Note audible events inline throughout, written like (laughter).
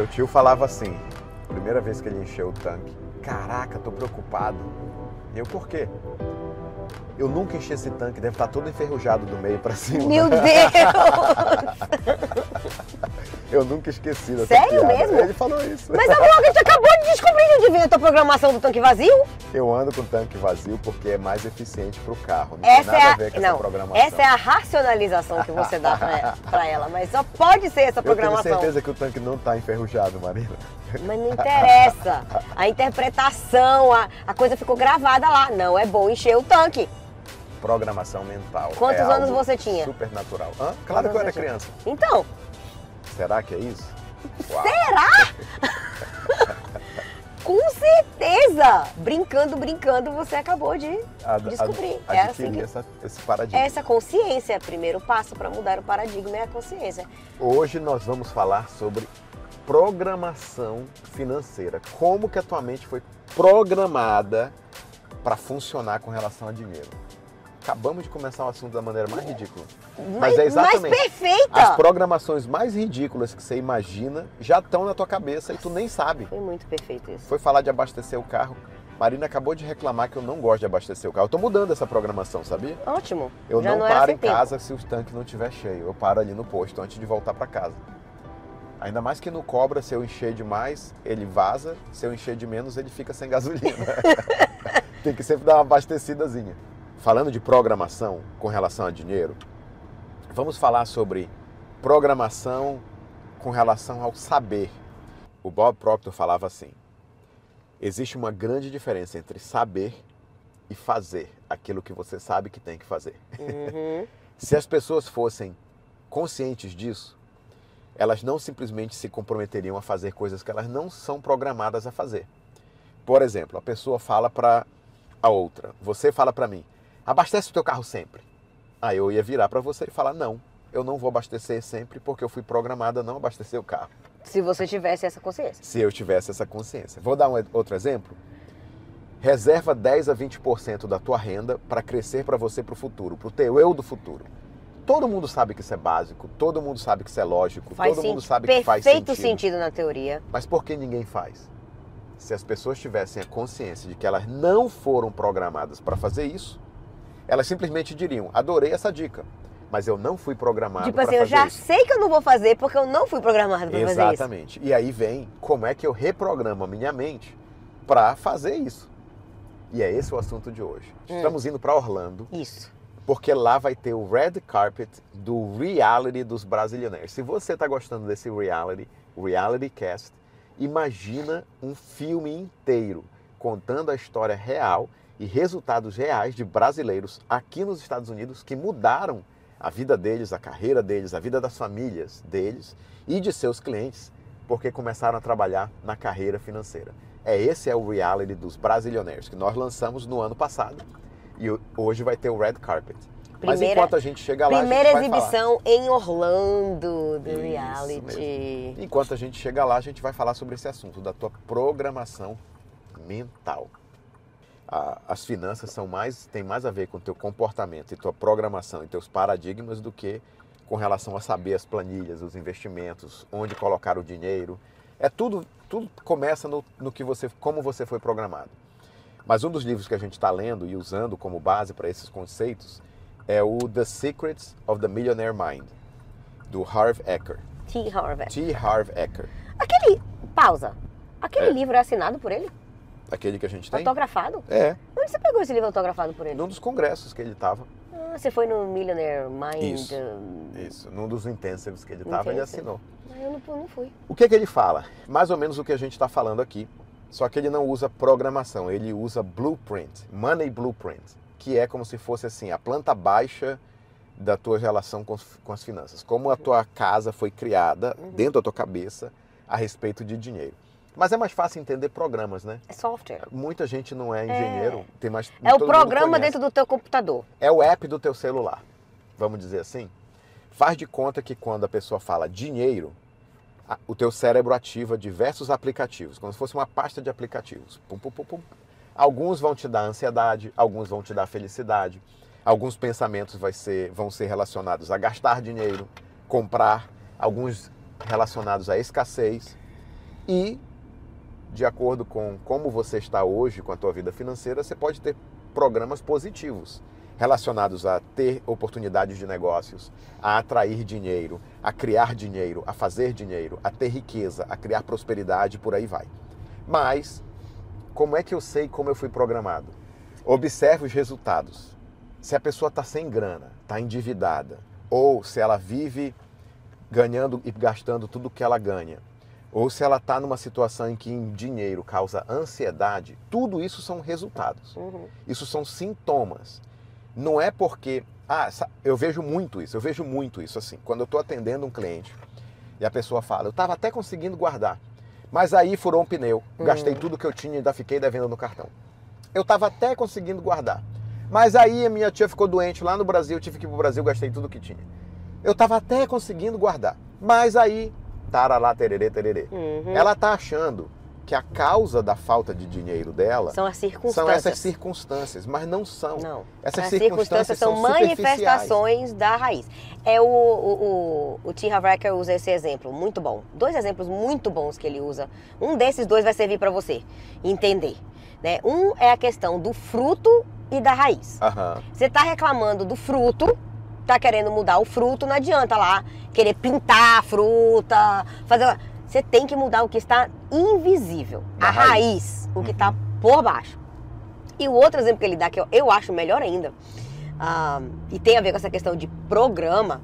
Meu tio falava assim, primeira vez que ele encheu o tanque, caraca, tô preocupado. Eu, por quê? Eu nunca enchi esse tanque, deve estar todo enferrujado do meio para cima. Meu Deus! (laughs) Eu nunca esqueci dessa Sério piada. mesmo? Ele falou isso. Mas a gente acabou de descobrir de onde veio a tua programação do tanque vazio. Eu ando com o tanque vazio porque é mais eficiente para o carro. Não tem Essa nada é a a, ver com não, essa programação. essa é a racionalização que você dá pra, (laughs) pra ela, mas só pode ser essa Eu tenho programação. certeza que o tanque não está enferrujado, Marina. Mas não interessa. A interpretação, a, a coisa ficou gravada lá. Não é bom encher o tanque. Programação mental. Quantos é anos você tinha? Supernatural. Hã? Claro Quantos que eu era criança. Então, Será que é isso? Uau. (laughs) com certeza, brincando, brincando, você acabou de Ad- descobrir. ad- É assim que- essa- esse paradigma. essa consciência é o primeiro passo para mudar o paradigma é a consciência. Hoje nós vamos falar sobre programação financeira. Como que a tua mente foi programada para funcionar com relação a dinheiro. Acabamos de começar o assunto da maneira mais ridícula. Mas é exatamente. mais perfeita. As programações mais ridículas que você imagina já estão na tua cabeça e tu nem sabe. Foi muito perfeito isso. Foi falar de abastecer o carro. Marina acabou de reclamar que eu não gosto de abastecer o carro. Eu tô mudando essa programação, sabia? Ótimo. Eu Já não, era paro em tempo. casa se o tanque não estiver cheio. Eu paro ali no posto antes de voltar para casa. Ainda mais que no Cobra, se eu encher demais, ele vaza. Se eu encher de menos, ele fica sem gasolina. (laughs) Tem que sempre dar uma abastecidazinha. Falando de programação com relação a dinheiro, vamos falar sobre programação com relação ao saber. O Bob Proctor falava assim: existe uma grande diferença entre saber e fazer aquilo que você sabe que tem que fazer. Uhum. (laughs) Se as pessoas fossem conscientes disso, elas não simplesmente se comprometeriam a fazer coisas que elas não são programadas a fazer. Por exemplo, a pessoa fala para a outra, você fala para mim, abastece o teu carro sempre. Aí eu ia virar para você e falar, não, eu não vou abastecer sempre porque eu fui programada a não abastecer o carro. Se você tivesse essa consciência. Se eu tivesse essa consciência. Vou dar um outro exemplo. Reserva 10 a 20% da tua renda para crescer para você para o futuro, para o teu eu do futuro. Todo mundo sabe que isso é básico, todo mundo sabe que isso é lógico, Faz todo mundo sabe que faz perfeito sentido. sentido na teoria. Mas por que ninguém faz? Se as pessoas tivessem a consciência de que elas não foram programadas para fazer isso, elas simplesmente diriam: adorei essa dica, mas eu não fui programado tipo para assim, eu já isso. sei que eu não vou fazer porque eu não fui programado para fazer isso. Exatamente. E aí vem como é que eu reprogramo a minha mente para fazer isso. E é esse o assunto de hoje. Hum. Estamos indo para Orlando, Isso. porque lá vai ter o red carpet do reality dos brasileiros. Se você está gostando desse reality, reality cast, imagina um filme inteiro contando a história real e resultados reais de brasileiros aqui nos Estados Unidos que mudaram a vida deles, a carreira deles, a vida das famílias deles e de seus clientes, porque começaram a trabalhar na carreira financeira. É esse é o reality dos brasileiros que nós lançamos no ano passado e hoje vai ter o red carpet. Mas Primeira- enquanto a gente chega lá, Primeira a gente vai falar. exibição em Orlando do Isso reality. Enquanto a gente chega lá, a gente vai falar sobre esse assunto da tua programação mental. A- as finanças são mais têm mais a ver com o teu comportamento e tua programação e teus paradigmas do que com relação a saber as planilhas, os investimentos, onde colocar o dinheiro. É tudo, tudo começa no, no que você, como você foi programado. Mas um dos livros que a gente está lendo e usando como base para esses conceitos é o The Secrets of the Millionaire Mind, do Harv Eker. T. Harvey. T. Harv Eker. Aquele. Pausa. Aquele É. livro é assinado por ele? Aquele que a gente tem? Autografado? É, Onde você pegou esse livro autografado por ele? num dos congressos que ele estava. Ah, você foi no Millionaire Mind. Isso. Isso, num dos intensivos que ele estava, ele assinou. ah, Eu não, não fui. O que, que ele fala? Mais ou menos o que a gente está falando aqui, só que ele não usa programação, ele usa blueprint, money blueprint, que é como se fosse assim, a planta baixa da tua relação com, com as finanças. Como a tua casa foi criada Uhum. dentro da tua cabeça a respeito de dinheiro. Mas é mais fácil entender programas, né? É software. Muita gente não é engenheiro, tem mais. É o programa dentro do teu computador. É o app do teu celular, vamos dizer assim. Faz de conta que quando a pessoa fala dinheiro, a- o teu cérebro ativa diversos aplicativos, como se fosse uma pasta de aplicativos. Pum, pum, pum, pum. Alguns vão te dar ansiedade, alguns vão te dar felicidade, alguns pensamentos vai ser- vão ser relacionados a gastar dinheiro, comprar, alguns relacionados à escassez. E, de acordo com como você está hoje com a tua vida financeira, você pode ter programas positivos relacionados a ter oportunidades de negócios, a atrair dinheiro, a criar dinheiro, a fazer dinheiro, a ter riqueza, a criar prosperidade, por aí vai. Mas como é que eu sei como eu fui programado? Observe os resultados. Se a pessoa está sem grana, está endividada, ou se ela vive ganhando e gastando tudo que ela ganha, ou se ela está numa situação em que dinheiro causa ansiedade, tudo isso são resultados. Uhum. Isso são sintomas. Não é porque. Ah, eu vejo muito isso, eu vejo muito isso assim. Quando eu estou atendendo um cliente e a pessoa fala, eu estava até conseguindo guardar, mas aí furou um pneu, hum. gastei tudo que eu tinha e ainda fiquei devendo no cartão. Eu estava até conseguindo guardar, mas aí a minha tia ficou doente lá no Brasil, eu tive que ir para o Brasil, gastei tudo que tinha. Eu estava até conseguindo guardar, mas aí, tarará, tererê, tererê. Uhum. Ela está achando que a causa da falta de dinheiro dela são as circunstâncias. São essas circunstâncias, mas não são. Não. Essas as circunstâncias, circunstâncias são, são manifestações da raiz. É o, o, o, o Tim Havraker usa esse exemplo, muito bom. Dois exemplos muito bons que ele usa. Um desses dois vai servir para você entender. Né? Um é a questão do fruto e da raiz. Uhum. Você está reclamando do fruto, tá querendo mudar o fruto, não adianta lá querer pintar a fruta, fazer você tem que mudar o que está invisível, a, a raiz. raiz. o que está uhum. por baixo. E o outro exemplo que ele dá, que eu, eu acho melhor ainda, uh, e tem a ver com essa questão de programa,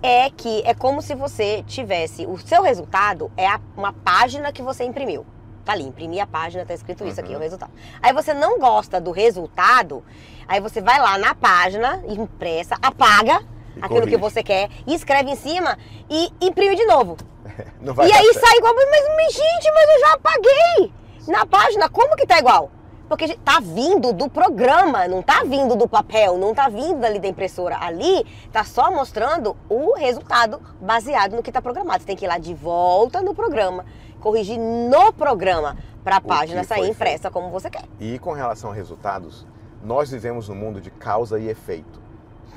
é que é como se você tivesse. O seu resultado é a, uma página que você imprimiu. Tá ali, imprimi a página, tá escrito isso uhum. aqui, o resultado. Aí você não gosta do resultado, aí você vai lá na página impressa, apaga e aquilo corrige. que você quer, escreve em cima e imprime de novo. (laughs) e aí sai igual, mas gente, mas eu já apaguei na página, como que tá igual? Porque tá vindo do programa, não tá vindo do papel, não tá vindo ali da impressora. Ali tá só mostrando o resultado baseado no que tá programado. Você tem que ir lá de volta no programa, corrigir no programa para a página sair impressa feito. como você quer. E com relação a resultados, nós vivemos num mundo de causa e efeito.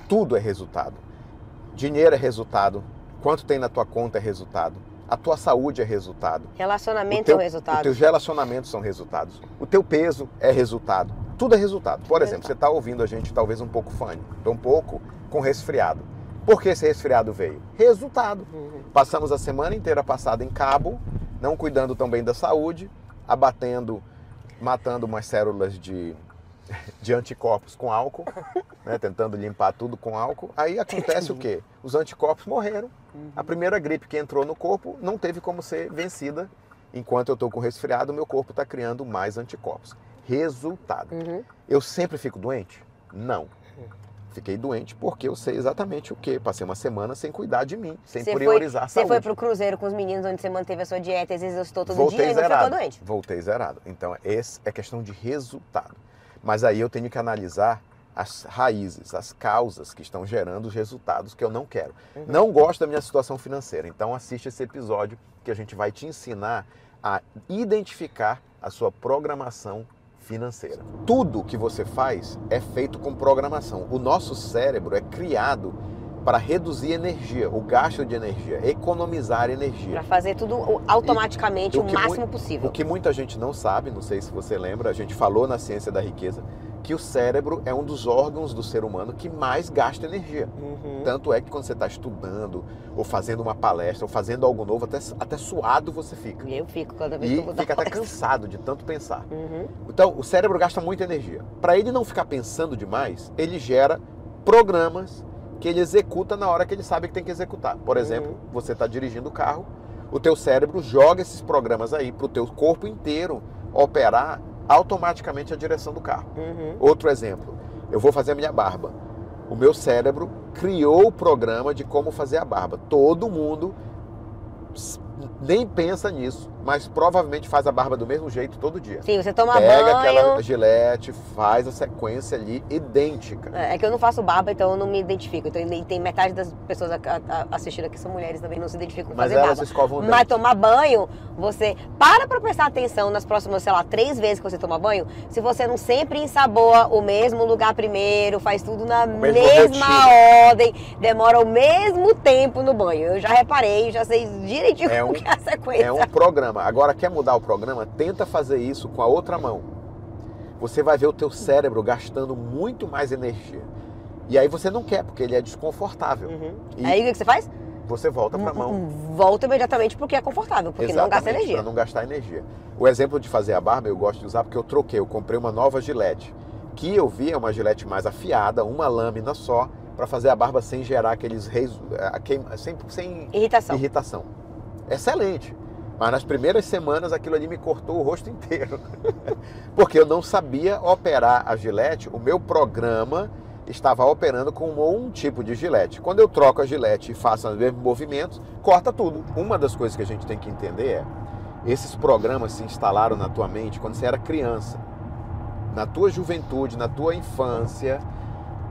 Tudo é resultado. Dinheiro é resultado, quanto tem na tua conta é resultado. A tua saúde é resultado. Relacionamento teu, é o resultado. Os teus relacionamentos são resultados. O teu peso é resultado. Tudo é resultado. Por exemplo, você está ouvindo a gente talvez um pouco fane, um pouco com resfriado. Por que esse resfriado veio? Resultado. Uhum. Passamos a semana inteira passada em cabo, não cuidando tão bem da saúde, abatendo, matando umas células de (laughs) de anticorpos com álcool, (laughs) né, tentando limpar tudo com álcool. Aí acontece o quê? Os anticorpos morreram. Uhum. A primeira gripe que entrou no corpo não teve como ser vencida. Enquanto eu estou com resfriado, meu corpo está criando mais anticorpos. Resultado. Uhum. Eu sempre fico doente? Não. Fiquei doente porque eu sei exatamente o que. Passei uma semana sem cuidar de mim, sem você priorizar foi, a saúde. Você foi pro cruzeiro com os meninos onde você manteve a sua dieta, às vezes eu estou todo Voltei dia zerado. e não ficou doente. Voltei zerado. Então, esse é questão de resultado. Mas aí eu tenho que analisar as raízes, as causas que estão gerando os resultados que eu não quero. Uhum. Não gosto da minha situação financeira, então assiste esse episódio que a gente vai te ensinar a identificar a sua programação financeira. Tudo que você faz é feito com programação. O nosso cérebro é criado para reduzir energia, o gasto de energia, economizar energia. Para fazer tudo automaticamente, e, o, o máximo possível. O que muita gente não sabe, não sei se você lembra, a gente falou na ciência da riqueza, que o cérebro é um dos órgãos do ser humano que mais gasta energia. Uhum. Tanto é que quando você está estudando, ou fazendo uma palestra, ou fazendo algo novo, até, até suado você fica. Eu fico cada vez e que eu vou fica até cansado de tanto pensar. Uhum. Então, o cérebro gasta muita energia. Para ele não ficar pensando demais, ele gera programas que ele executa na hora que ele sabe que tem que executar. Por uhum. exemplo, você está dirigindo o carro, o teu cérebro joga esses programas aí para o teu corpo inteiro operar automaticamente a direção do carro. Uhum. Outro exemplo, eu vou fazer a minha barba. O meu cérebro criou o programa de como fazer a barba. Todo mundo nem pensa nisso, mas provavelmente faz a barba do mesmo jeito todo dia. Sim, você toma Pega banho. Pega aquela gilete, faz a sequência ali idêntica. É, é, que eu não faço barba, então eu não me identifico. Então tem metade das pessoas a, a, assistindo aqui são mulheres também, não se identificam com mas fazer elas barba. escovam o Mas dente. tomar banho, você para pra prestar atenção nas próximas, sei lá, três vezes que você toma banho, se você não sempre ensaboa o mesmo lugar primeiro, faz tudo na mesma ordem, demora o mesmo tempo no banho. Eu já reparei, já sei direitinho é (laughs) Como que é a sequência? É um programa. Agora, quer mudar o programa? Tenta fazer isso com a outra mão. Você vai ver o teu cérebro gastando muito mais energia. E aí você não quer, porque ele é desconfortável. Uhum. E Aí o que você faz? você volta para a mão. Volta imediatamente porque é confortável, porque não gasta energia. Para não gastar energia. O exemplo de fazer a barba eu gosto de usar porque eu troquei, eu comprei uma nova gilete. Que eu vi é uma gilete mais afiada, uma lâmina só, para fazer a barba sem gerar aqueles reis, queima- sem, sem Irritação. irritação. Excelente. Mas nas primeiras semanas aquilo ali me cortou o rosto inteiro. (laughs) Porque eu não sabia operar a gilete, o meu programa estava operando com um tipo de gilete. Quando eu troco a gilete e faço os mesmos movimentos, corta tudo. Uma das coisas que a gente tem que entender é: esses programas se instalaram na tua mente quando você era criança. Na tua juventude, na tua infância,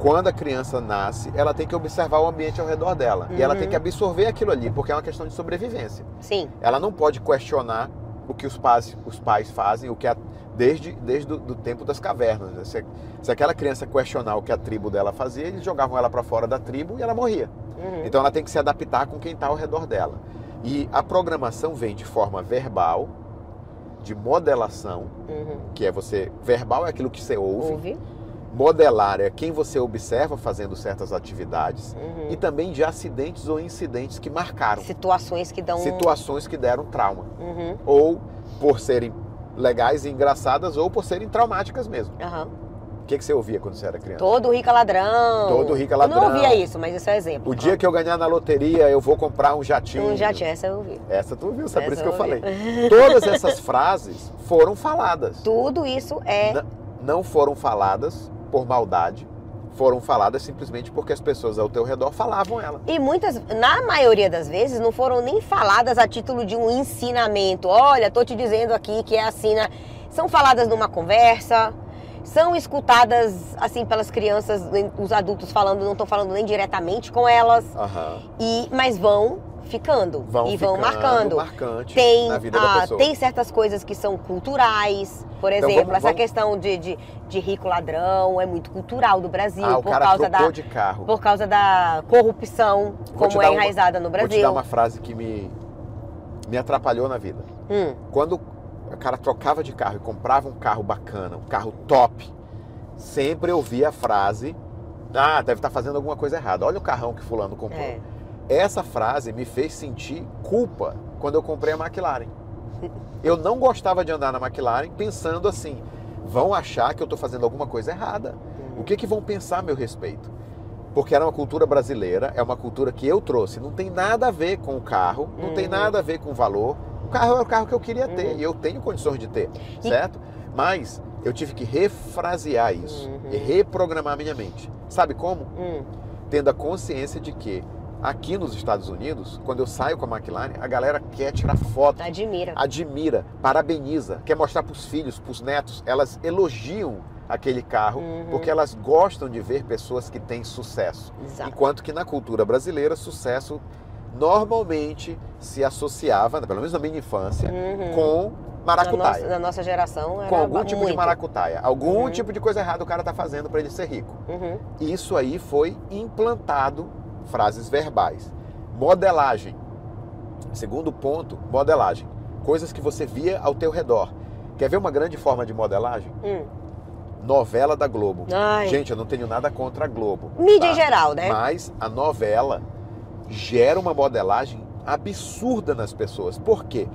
quando a criança nasce, ela tem que observar o ambiente ao redor dela. E ela Uhum. tem que absorver aquilo ali, porque é uma questão de sobrevivência. Sim. Ela não pode questionar o que os pais, os pais fazem, o que a, desde, desde o tempo das cavernas. né? Se, se aquela criança questionar o que a tribo dela fazia, eles jogavam ela para fora da tribo e ela morria. Uhum. Então ela tem que se adaptar com quem está ao redor dela. E a programação vem de forma verbal, de modelação, Uhum. que é você. Verbal é aquilo que você ouve, Ouve. Modelar é quem você observa fazendo certas atividades, Uhum. e também de acidentes ou incidentes que marcaram, Situações que dão. situações que deram trauma, Uhum. ou por serem legais e engraçadas, ou por serem traumáticas mesmo. Aham. O que, que você ouvia quando você era criança? Todo rico é ladrão. Todo rico é Eu ladrão. não ouvia isso, mas esse é exemplo. O dia que eu ganhar na loteria, eu vou comprar um jatinho. Um já tinha, essa eu ouvi. Essa tu viu, sabe por isso Essa que eu eu falei. (laughs) Todas essas frases foram faladas. Tudo isso é. N- Não foram faladas por maldade, foram faladas simplesmente porque as pessoas ao teu redor falavam ela. E muitas, na maioria das vezes, não foram nem faladas a título de um ensinamento. Olha, tô te dizendo aqui que é assim, né? São faladas numa conversa, são escutadas assim pelas crianças, os adultos falando, não estão falando nem diretamente com elas, Aham. e mas vão ficando Vão e vão ficando marcando. marcante Tem, na vida da ah, pessoa. tem certas coisas que são culturais. Por Então, exemplo, vamos- essa vamos- questão de, de, de rico ladrão é muito cultural do Brasil, ah, por causa da de carro. por causa da corrupção, Vou como é uma- enraizada no Vou te Brasil. dar uma frase que me, me atrapalhou na vida. Hum, Quando o cara trocava de carro e comprava um carro bacana, um carro top, sempre eu via a frase: Ah, deve estar fazendo alguma coisa errada. Olha o carrão que fulano comprou. é. Essa frase me fez sentir culpa quando eu comprei a McLaren. (laughs) Eu não gostava de andar na McLaren pensando assim: vão achar que eu estou fazendo alguma coisa errada. O que, que vão pensar a meu respeito? Porque era uma cultura brasileira, é uma cultura que eu trouxe. Não tem nada a ver com o carro, não tem Uhum. nada a ver com o valor. O carro é o carro que eu queria ter Uhum. e eu tenho condições de ter, certo? Mas eu tive que refrasear isso Uhum. e reprogramar minha mente. Sabe como? Hum, tendo a consciência de que aqui nos Estados Unidos, quando eu saio com a McLaren, a galera quer tirar foto, admira. admira, parabeniza, quer mostrar para os filhos, para os netos, elas elogiam aquele carro Uhum. porque elas gostam de ver pessoas que têm sucesso. Exato. Enquanto que na cultura brasileira, sucesso normalmente se associava, pelo menos na minha infância, Uhum. com na nossa, maracutaia. na nossa geração era Com algum tipo de muito. maracutaia. Algum Uhum. tipo de coisa errada o cara tá fazendo para ele ser rico. Uhum. Isso aí foi implantado, frases verbais. Modelagem. Segundo ponto, modelagem. Coisas que você via ao teu redor. Quer ver uma grande forma de modelagem? Hum. Novela da Globo. Ai. Gente, eu não tenho nada contra a Globo. Mídia tá? em geral, né? Mas a novela gera uma modelagem absurda nas pessoas. Por quê?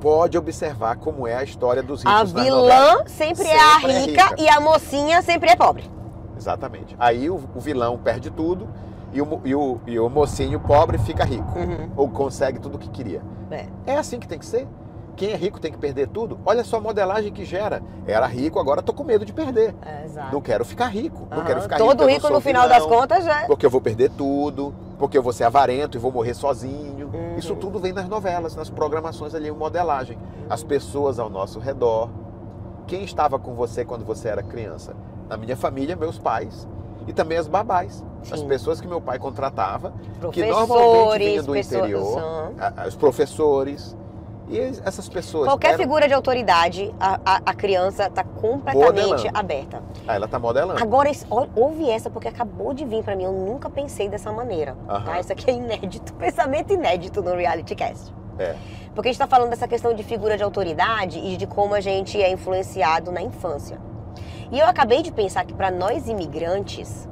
Pode observar como é a história dos ricos A vilã novelas. sempre, é a Sempre é rica, rica. e a mocinha sempre é pobre. Exatamente. Aí o, o vilão perde tudo e o, e, o, e o mocinho pobre fica rico. Uhum. Ou consegue tudo o que queria. É. É assim que tem que ser. Quem é rico tem que perder tudo. Olha só a modelagem que gera. Era rico, agora tô com medo de perder. É. Não quero ficar rico. Não Aham. quero ficar Todo rico. não rico, no final vilão, das contas, é. Porque eu vou perder tudo. Porque eu vou ser avarento e vou morrer sozinho. Uhum. Isso tudo vem nas novelas, nas programações ali, modelagem. As pessoas ao nosso redor. Quem estava com você quando você era criança? Na minha família, meus pais. E também as babás. As Sim. pessoas que meu pai contratava, que normalmente vinham Professores, do pessoas. interior. a- a- os professores. E es- essas pessoas. Qualquer eram- figura de autoridade, a, a, a criança está completamente Modelando. aberta. Ah, ela tá modelando. Agora, ouve essa, porque acabou de vir para mim. Eu nunca pensei dessa maneira. Aham. Tá? Isso aqui é inédito. (laughs) Pensamento inédito no Reality Cast. É. Porque a gente está falando dessa questão de figura de autoridade e de como a gente é influenciado na infância. E eu acabei de pensar que para nós imigrantes,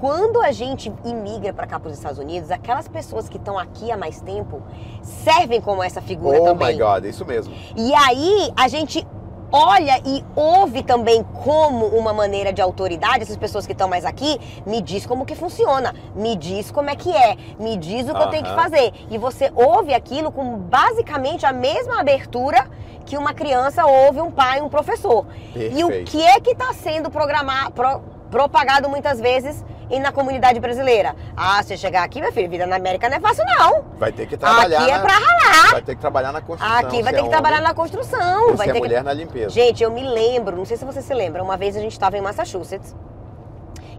quando a gente imigra para cá para os Estados Unidos, aquelas pessoas que estão aqui há mais tempo servem como essa figura oh também. my God, isso mesmo. E aí a gente olha e ouve também como uma maneira de autoridade, essas pessoas que estão mais aqui, me diz como que funciona, me diz como é que é, me diz o que eu tenho que fazer. E você ouve aquilo com basicamente a mesma abertura que uma criança ouve um pai, um professor. E o Perfeito. que é que está sendo programado, pro- propagado muitas vezes e na comunidade brasileira? Ah, você chegar aqui, meu filho, vida na América não é fácil não. Vai ter que trabalhar. Aqui é na- pra ralar. Vai ter que trabalhar na construção. Aqui vai se ter é que trabalhar homem, na construção, vai se é ter que mulher na limpeza. Gente, eu me lembro, não sei se você se lembra, uma vez a gente estava em Massachusetts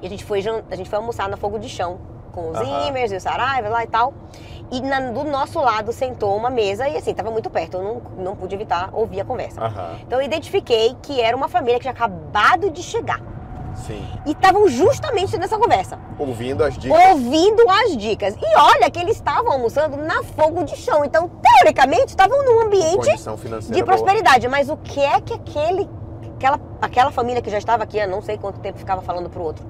e a gente foi, a gente foi almoçar na Fogo de Chão com os. Zimmers e o Saraiva lá e tal. E na- do nosso lado sentou uma mesa e assim, tava muito perto, eu não, não pude evitar ouvir a conversa. Aham, Então eu identifiquei que era uma família que tinha acabado de chegar. Sim. E estavam justamente nessa conversa, Ouvindo as dicas. ouvindo as dicas. E olha que eles estavam almoçando na fogo de chão. Então, teoricamente, estavam num ambiente de boa. prosperidade. Mas o que é que aquele, aquela, aquela família que já estava aqui há não sei quanto tempo ficava falando pro outro?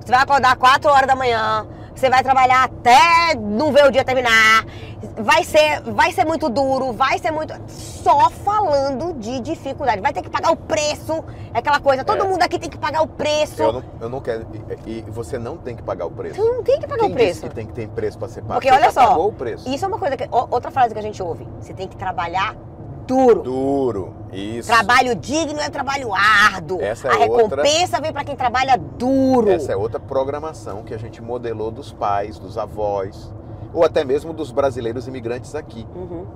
Você vai acordar 4 horas da manhã, você vai trabalhar até não ver o dia terminar, vai ser, vai ser muito duro, vai ser muito. Só falando de dificuldade. Vai ter que pagar o preço, é aquela coisa, todo É. mundo aqui tem que pagar o preço. Eu não, eu não quero. E, e você não tem que pagar o preço. Você não tem que pagar Quem o preço. disse que tem que ter preço para ser pago? Porque Você olha só, pagou o preço. Isso é uma coisa que. Outra frase que a gente ouve. Você tem que trabalhar duro. Duro. Isso. Trabalho digno é trabalho árduo. Essa é a outra- recompensa vem pra quem trabalha duro. Essa é outra programação que a gente modelou dos pais, dos avós, ou até mesmo dos brasileiros imigrantes aqui. Uhum.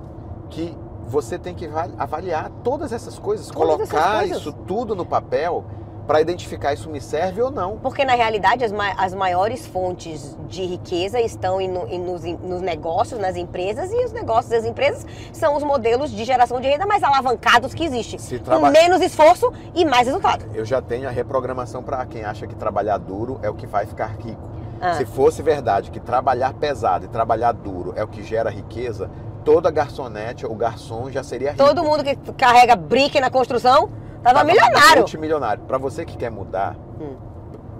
Que você tem que val- avaliar todas essas coisas, Todas essas colocar coisas. isso tudo no papel para identificar isso me serve ou não. Porque na realidade as, ma- as maiores fontes de riqueza estão em no- em nos, em- nos negócios, nas empresas, e os negócios das empresas são os modelos de geração de renda mais alavancados que existem. Com menos esforço e mais resultado. Eu já tenho a reprogramação para quem acha que trabalhar duro é o que vai ficar rico. Ah. Se fosse verdade que trabalhar pesado e trabalhar duro é o que gera riqueza, toda garçonete ou garçom já seria rico. Todo mundo que carrega brick na construção tava Tava milionário. Multimilionário. Para você que quer mudar, Hum.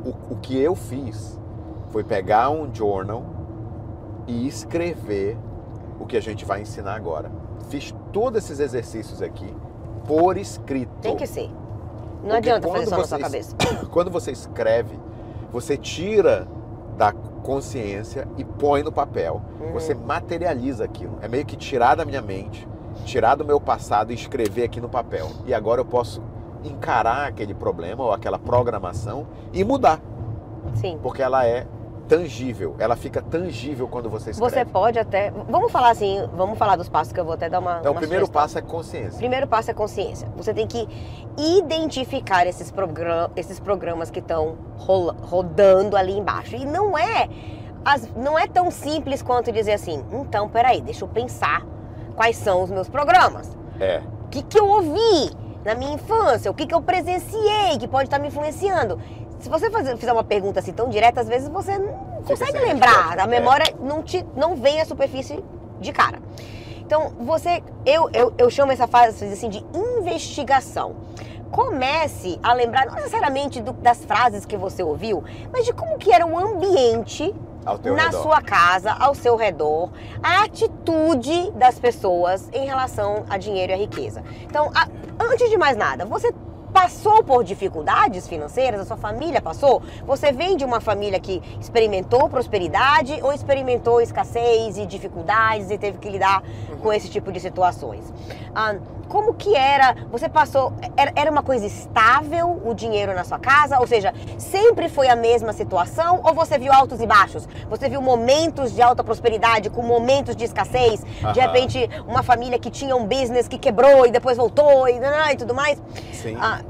o, o que eu fiz foi pegar um journal e escrever o que a gente vai ensinar agora. Fiz todos esses exercícios aqui por escrito. Tem que ser. Não Porque adianta fazer quando só na sua cabeça. (coughs) Quando você escreve, você tira da consciência e põe no papel. Uhum. Você materializa aquilo. É meio que tirar da minha mente, tirar do meu passado e escrever aqui no papel. E agora eu posso encarar aquele problema ou aquela programação e mudar, Sim. porque ela é tangível. Ela fica tangível quando você escreve. Você pode até. Vamos falar assim, vamos falar dos passos que eu vou até dar uma. Então, o uma primeiro sugestão. passo é consciência. Primeiro passo é consciência. Você tem que identificar esses, progra esses programas que estão rodando ali embaixo. E não é, as- não é tão simples quanto dizer assim, então, peraí, deixa eu pensar quais são os meus programas. É. O que, que eu ouvi na minha infância? O que, que eu presenciei que pode estar me influenciando? Se você fazer, fizer uma pergunta assim tão direta, às vezes você não consegue lembrar. A é. memória não, te, não vem à superfície de cara. Então, você. Eu, eu, eu chamo essa fase assim, de investigação. Comece a lembrar, não necessariamente do- das frases que você ouviu, mas de como que era o ambiente na redor. sua casa, ao seu redor, a atitude das pessoas em relação a dinheiro e a riqueza. Então, a- antes de mais nada, você passou por dificuldades financeiras, a sua família passou? Você vem de uma família que experimentou prosperidade ou experimentou escassez e dificuldades e teve que lidar com esse tipo de situações? Ah, como que era? Você passou. Era, uma coisa estável o dinheiro na sua casa? Ou seja, sempre foi a mesma situação? Ou você viu altos e baixos? Você viu momentos de alta prosperidade com momentos de escassez? De repente, uma família que tinha um business que quebrou e depois voltou e, e tudo mais? Sim. Ah,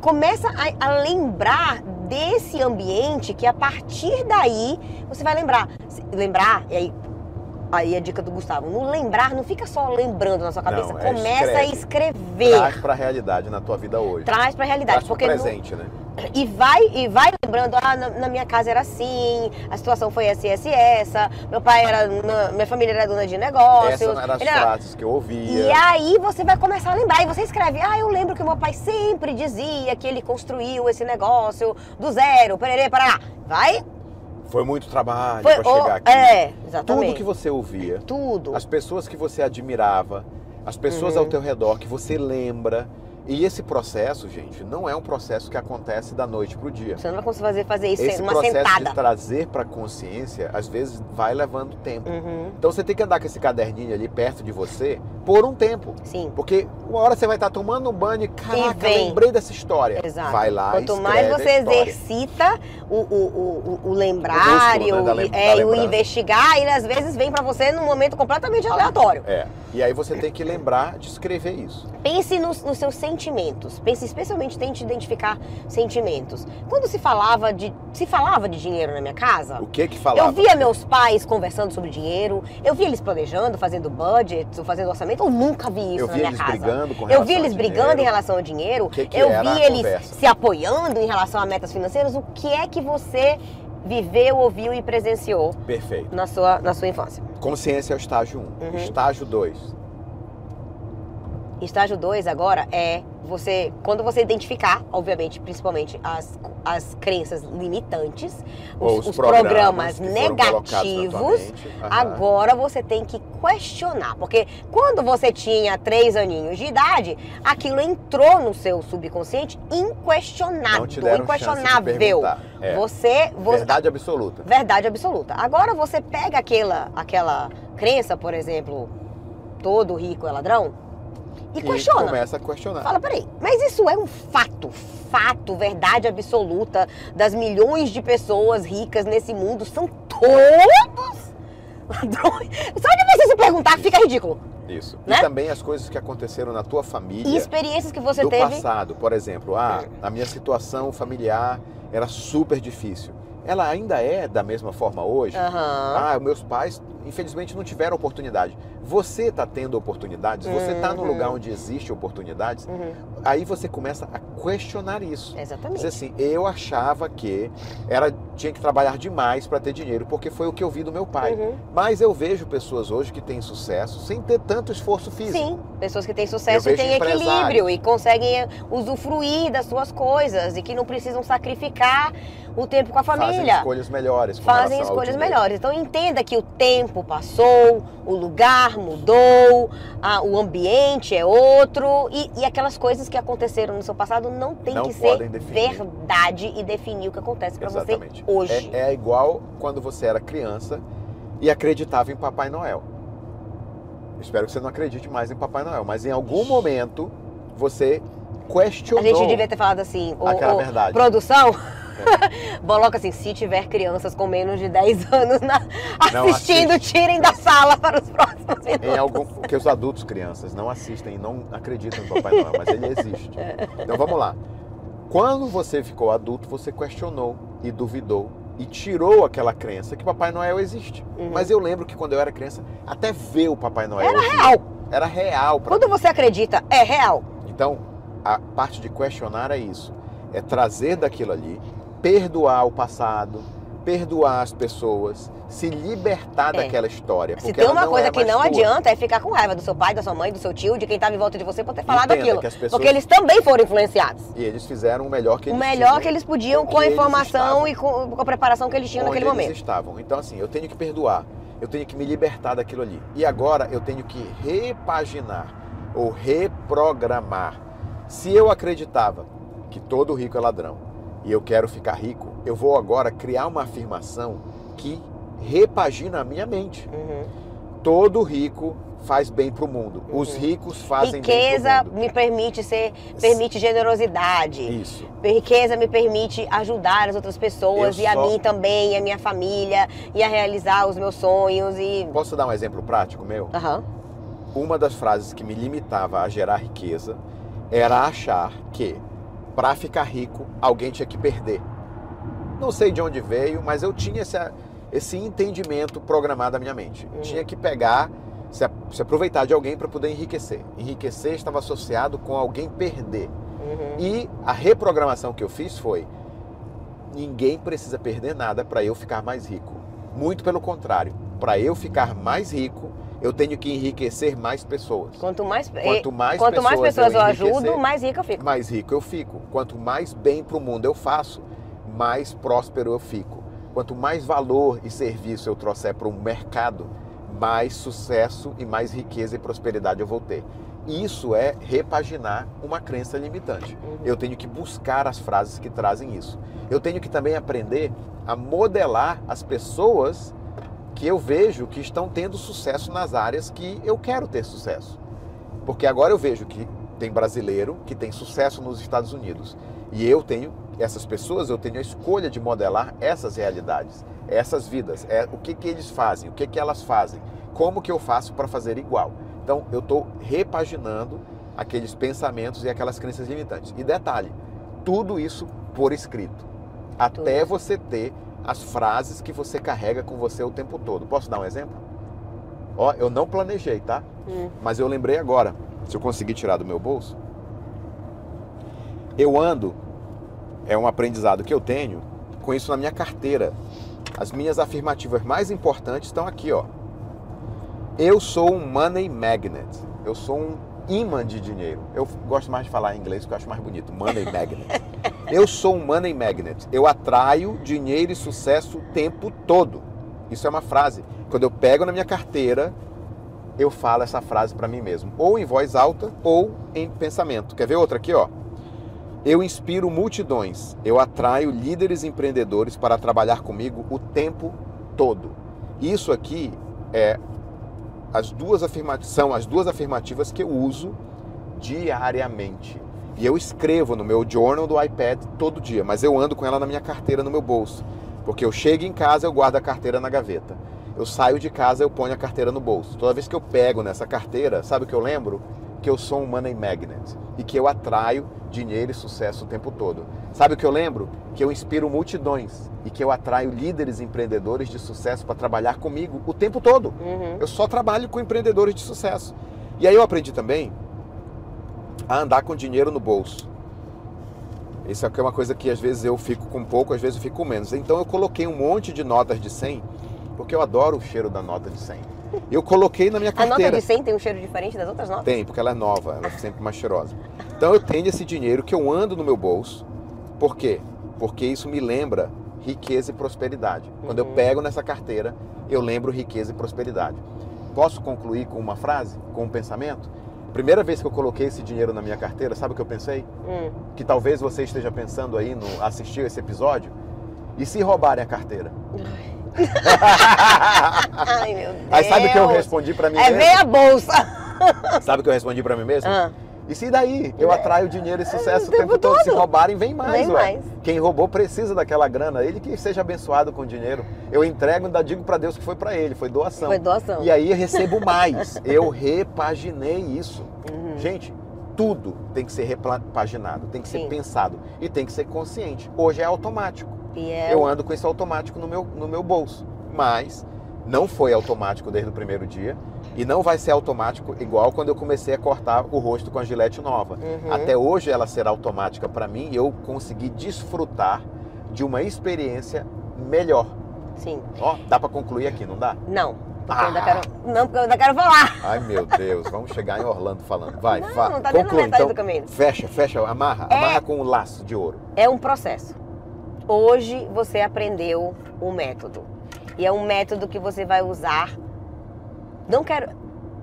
começa a, a lembrar desse ambiente que a partir daí você vai lembrar. Lembrar, e aí. Aí a dica do Gustavo, não lembrar, não fica só lembrando na sua cabeça, Não, é começa a escreve. escrever. Traz para a realidade na tua vida hoje. Traz pra realidade, Traz porque presente, né? E vai, e vai lembrando, ah, na, na minha casa era assim, a situação foi essa, essa e essa, meu pai era, na- minha família era dona de negócios. Essas eram as era- frases que eu ouvia. E aí você vai começar a lembrar, e você escreve, ah, eu lembro que meu pai sempre dizia que ele construiu esse negócio do zero, pererê, parará. Vai, Foi muito trabalho para chegar aqui. é, exatamente. Tudo que você ouvia, Tudo. as pessoas que você admirava, as pessoas Uhum. ao teu redor que você lembra. E esse processo, gente, não é um processo que acontece da noite pro dia. Você não vai conseguir fazer, fazer isso Esse processo sentada. de trazer para consciência, às vezes vai levando tempo. Uhum, Então você tem que andar com esse caderninho ali perto de você por um tempo. sim. Porque uma hora você vai estar tomando um banho e, caraca, lembrei dessa história. Exato. Vai lá Quanto mais você exercita o, o, o, o- o lembrar O músculo, né, e o- lem- é, o investigar, ele às vezes vem pra você num momento completamente aleatório. É. E aí você tem que lembrar de escrever isso. Pense nos, nos seus sentimentos. Pense especialmente, tente identificar sentimentos. Quando se falava de se falava de dinheiro na minha casa, O que que falava? eu via meus pais conversando sobre dinheiro, eu via eles planejando, fazendo budget, fazendo orçamento, eu nunca vi isso Eu na minha eles casa. brigando com Eu vi eles brigando em relação ao dinheiro, O que que eu vi eles conversa? se apoiando em relação a metas financeiras. O que é que você viveu, ouviu e presenciou Perfeito. na sua, na sua infância? Consciência é o estágio 1. Uhum. Estágio 2. Estágio 2 agora é você, quando você identificar, obviamente, principalmente as, as crenças limitantes, Ou os, os programas, tua negativos, agora você tem que questionar. Porque quando você tinha três aninhos de idade, aquilo entrou no seu subconsciente inquestionado, inquestionável. É. Você, você Verdade absoluta. Verdade absoluta. Agora você pega aquela, aquela crença, por exemplo, todo rico é ladrão, e, E questiona. começa a questionar. Fala, peraí, mas isso é um fato, fato, verdade absoluta das milhões de pessoas ricas nesse mundo são todos ladrões. Só de você se perguntar fica ridículo. Isso. Né? E também as coisas que aconteceram na tua família. E experiências que você do teve. passado, por exemplo, ah, a minha situação familiar era super difícil. Ela ainda é da mesma forma hoje? Aham. Ah, meus pais, infelizmente, não tiveram oportunidade. Você está tendo oportunidades, você está Uhum. lugar onde existe oportunidades, Uhum, aí você começa a questionar isso. Exatamente. Dizer assim, eu achava que era tinha que trabalhar demais para ter dinheiro, porque foi o que eu vi do meu pai. Uhum. Mas eu vejo pessoas hoje que têm sucesso sem ter tanto esforço físico. Sim, pessoas que têm sucesso e têm equilíbrio e conseguem usufruir das suas coisas e que não precisam sacrificar o tempo com a Fazem família. escolhas melhores. com Fazem escolhas melhores. Então entenda que o tempo passou, o lugar mudou, a- o ambiente é outro e, e aquelas coisas que aconteceram no seu passado não tem Não que ser definir. verdade e definir o que acontece pra você hoje. É, é igual quando você era criança e acreditava em Papai Noel. Espero que você não acredite mais em Papai Noel, mas em algum momento você questionou A gente devia ter falado assim, o, aquela o- verdade. produção, (laughs) coloca assim, se tiver crianças com menos de 10 (laughs) anos na- assistindo, assiste. tirem da sala para os próximos minutos. Em algum, porque os adultos crianças não assistem e não acreditam em Papai Noel, mas ele existe. Então vamos lá. Quando você ficou adulto, você questionou e duvidou e tirou aquela crença que Papai Noel existe. Uhum. Mas eu lembro que quando eu era criança, até ver o Papai Noel Era real. Era real pra Quando você acredita, é real. Então, a parte de questionar é isso. É trazer daquilo ali, perdoar o passado, perdoar as pessoas, se libertar É. daquela história. Se porque tem uma coisa é que não tua. adianta é ficar com raiva do seu pai, da sua mãe, do seu tio, de quem estava em volta de você por ter falado Entenda aquilo. pessoas- Porque eles também foram influenciados. E eles fizeram o melhor que O eles melhor tinham, que eles podiam com a informação e com, a preparação que eles tinham naquele eles momento. estavam. Então, assim, eu tenho que perdoar. Eu tenho que me libertar daquilo ali. E agora eu tenho que repaginar ou reprogramar. Se eu acreditava que todo rico é ladrão e eu quero ficar rico, eu vou agora criar uma afirmação que repagina a minha mente. Uhum. Todo rico faz bem para o mundo. Os Uhum. ricos fazem Riqueza bem para o mundo. me permite ser, permite generosidade. Isso. Riqueza me permite ajudar as outras pessoas Eu e a só- mim também, e a minha família, e a realizar os meus sonhos e. Posso dar um exemplo prático meu? Aham. uma das frases que me limitava a gerar riqueza era achar que para ficar rico alguém tinha que perder. Não sei de onde veio, mas eu tinha esse, esse entendimento programado na minha mente. Uhum. Tinha que pegar, se, se aproveitar de alguém para poder enriquecer. Enriquecer estava associado com alguém perder. Uhum. E a reprogramação que eu fiz foi: ninguém precisa perder nada para eu ficar mais rico. Muito pelo contrário, para eu ficar mais rico, eu tenho que enriquecer mais pessoas. Quanto mais, Quanto mais quanto mais pessoas eu, enriquecer, ajudo, mais rica eu fico. mais rico eu fico. Quanto mais bem para o mundo eu faço, mais próspero eu fico. Quanto mais valor e serviço eu trouxer para o mercado, mais sucesso e mais riqueza e prosperidade eu vou ter. Isso é repaginar uma crença limitante. Eu tenho que buscar as frases que trazem isso. Eu tenho que também aprender a modelar as pessoas que eu vejo que estão tendo sucesso nas áreas que eu quero ter sucesso. Porque agora eu vejo que tem brasileiro que tem sucesso nos Estados Unidos. E eu tenho, essas pessoas, eu tenho a escolha de modelar essas realidades, essas vidas. É, o que, que eles fazem, o que, que elas fazem, como que eu faço para fazer igual. Então eu estou repaginando aqueles pensamentos e aquelas crenças limitantes. E detalhe, tudo isso por escrito. Até Tudo. você ter as frases que você carrega com você o tempo todo. Posso dar um exemplo? Ó, eu não planejei, tá? Hum. Mas eu lembrei agora, se eu conseguir tirar do meu bolso. Eu ando, é um aprendizado que eu tenho, com isso na minha carteira. As minhas afirmativas mais importantes estão aqui, ó. Eu sou um money magnet. Eu sou um imã de dinheiro. Eu gosto mais de falar em inglês porque eu acho mais bonito. Money (laughs) magnet. Eu sou um money magnet. Eu atraio dinheiro e sucesso o tempo todo. Isso é uma frase. Quando eu pego na minha carteira, eu falo essa frase para mim mesmo, ou em voz alta ou em pensamento. Quer ver outra aqui, ó? Eu inspiro multidões. Eu atraio líderes empreendedores para trabalhar comigo o tempo todo. Isso aqui é as duas afirmativas, são as duas afirmativas que eu uso diariamente. E eu escrevo no meu journal do iPad todo dia, mas eu ando com ela na minha carteira no meu bolso. Porque eu chego em casa, eu guardo a carteira na gaveta. Eu saio de casa, eu ponho a carteira no bolso. Toda vez que eu pego nessa carteira, sabe o que eu lembro? Que eu sou um money magnet e que eu atraio dinheiro e sucesso o tempo todo. Sabe o que eu lembro? Que eu inspiro multidões e que eu atraio líderes empreendedores de sucesso para trabalhar comigo o tempo todo. Uhum. Eu só trabalho com empreendedores de sucesso. E aí eu aprendi também a andar com dinheiro no bolso. Isso aqui é uma coisa que às vezes eu fico com pouco, às vezes eu fico com menos. Então eu coloquei um monte de notas de 100, porque eu adoro o cheiro da nota de 100. Eu coloquei na minha A nota carteira. de 100 tem um cheiro diferente das outras notas? Tem, porque ela é nova, ela é sempre mais cheirosa. Então eu tenho esse dinheiro que eu ando no meu bolso. Por quê? Porque isso me lembra riqueza e prosperidade. Quando eu Uhum. pego nessa carteira, eu lembro riqueza e prosperidade. Posso concluir com uma frase, com um pensamento? Primeira vez que eu coloquei esse dinheiro na minha carteira, sabe o que eu pensei? Hum. Que talvez você esteja pensando aí no assistir esse episódio. E se roubarem a carteira? Ai, (laughs) meu Deus. Aí sabe o que eu respondi pra mim É mesmo? ver a bolsa. Sabe o que eu respondi pra mim mesmo? Ah. E se daí? Eu atraio dinheiro e sucesso o tempo, tempo todo. Se todo. roubarem, vem mais, Vem ué. mais. Quem roubou precisa daquela grana. Ele que seja abençoado com dinheiro. Eu entrego e ainda digo pra Deus que foi pra ele, foi doação. Foi doação. E aí eu recebo mais. Eu repaginei isso. Uhum. Gente, tudo tem que ser repaginado, tem que ser Sim. pensado e tem que ser consciente. Hoje é automático. É Eu ando com esse automático no meu, no meu bolso. Mas não foi automático desde o primeiro dia. E não vai ser automático igual quando eu comecei a cortar o rosto com a gilete nova. Uhum. Até hoje ela será automática para mim e eu consegui desfrutar de uma experiência melhor. Sim. Ó, dá para concluir aqui, não dá? Não. Porque eu ainda Ah. quero. Não, porque eu ainda quero falar. Ai meu Deus, vamos chegar em Orlando falando. Vai, Não, fala. não tá Conclui, metade então. do caminho. Fecha, fecha, amarra, É. amarra com o laço de ouro. É um processo. Hoje você aprendeu o método. E é um método que você vai usar. Não quero.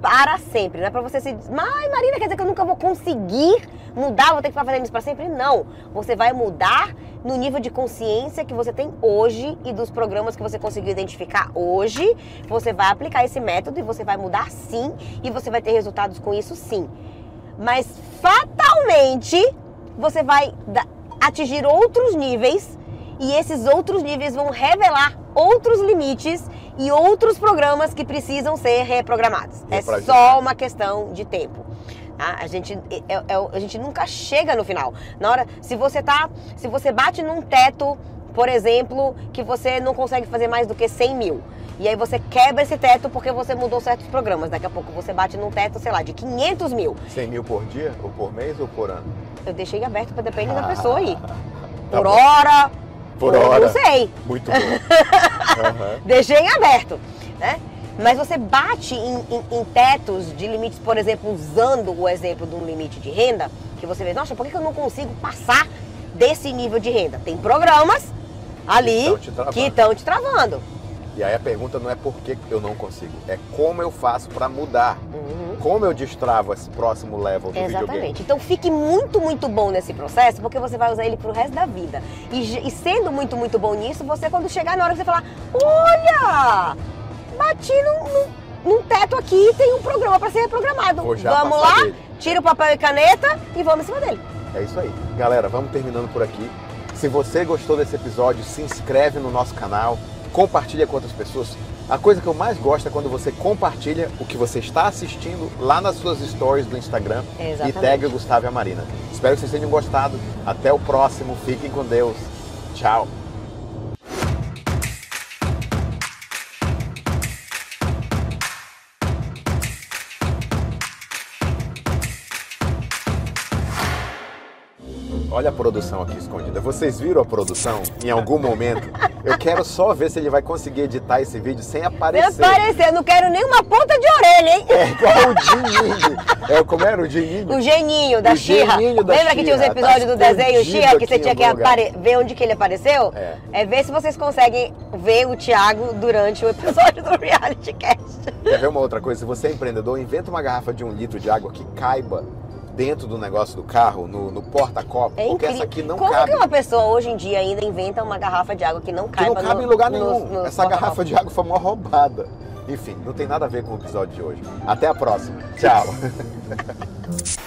Para sempre. Não é pra você se. Mas, Marina, quer dizer que eu nunca vou conseguir mudar, vou ter que ficar fazendo isso pra sempre? Não. Você vai mudar no nível de consciência que você tem hoje e dos programas que você conseguiu identificar hoje. Você vai aplicar esse método e você vai mudar sim. E você vai ter resultados com isso sim. Mas fatalmente você vai atingir outros níveis e esses outros níveis vão revelar outros limites e outros programas que precisam ser reprogramados. É só uma questão de tempo. tá? A, gente, é- é- a gente nunca chega no final. Na hora, se você tá, se você bate num teto, por exemplo, que você não consegue fazer mais do que 100 mil E aí você quebra esse teto porque você mudou certos programas. Daqui a pouco você bate num teto, sei lá, de 500 mil. 100 mil por dia, ou por mês, ou por ano? Eu deixei aberto para depender da pessoa aí. (laughs) Tá Por bom. hora. Por ou hora. Não sei. Muito (laughs) bom. Aham. Deixei em aberto, né? Mas você bate em, em- em tetos de limites, por exemplo, usando o exemplo de um limite de renda, que você vê, nossa, por que eu não consigo passar desse nível de renda? Tem programas ali que estão te travando. E aí a pergunta não é por que eu não consigo, é como eu faço para mudar. Uhum. Como eu destravo esse próximo level do videogame. Exatamente. Então fique muito, muito bom nesse processo, porque você vai usar ele pro resto da vida. E, e sendo muito, muito bom nisso, você quando chegar na hora que você falar, olha, bati num, num- num teto aqui, tem um programa para ser reprogramado. Vamos lá, dele. tira o papel e caneta e vamos em cima dele. É isso aí. Galera, vamos terminando por aqui. Se você gostou desse episódio, se inscreve no nosso canal, compartilha com outras pessoas. A coisa que eu mais gosto é quando você compartilha o que você está assistindo lá nas suas stories do Instagram Exatamente. e tag o Gustavo e a Marina. Espero que vocês tenham gostado. Até o próximo. Fiquem com Deus. Tchau. Olha a produção aqui escondida. Vocês viram a produção em algum momento? Eu quero só ver se ele vai conseguir editar esse vídeo sem aparecer. aparecer, não quero nenhuma ponta de orelha, hein? É igual o Jininho. É, como era o Jininho? O geninho da Xirra. Lembra que tinha os episódios tá do desenho Xirra que você tinha que apare- ver onde que ele apareceu? É. ver se vocês conseguem ver o Thiago durante o episódio do Reality Cast. Quer ver uma outra coisa? Se você é empreendedor, inventa uma garrafa de um litro de água que caiba dentro do negócio do carro, no, no porta-copo, É porque essa aqui não Como cabe. que uma pessoa hoje em dia ainda inventa uma garrafa de água que não Que caiba não cabe no- em lugar nenhum. nos Essa garrafa de água foi uma roubada. Enfim, não tem nada a ver com o episódio de hoje. Até a próxima. Tchau. (laughs)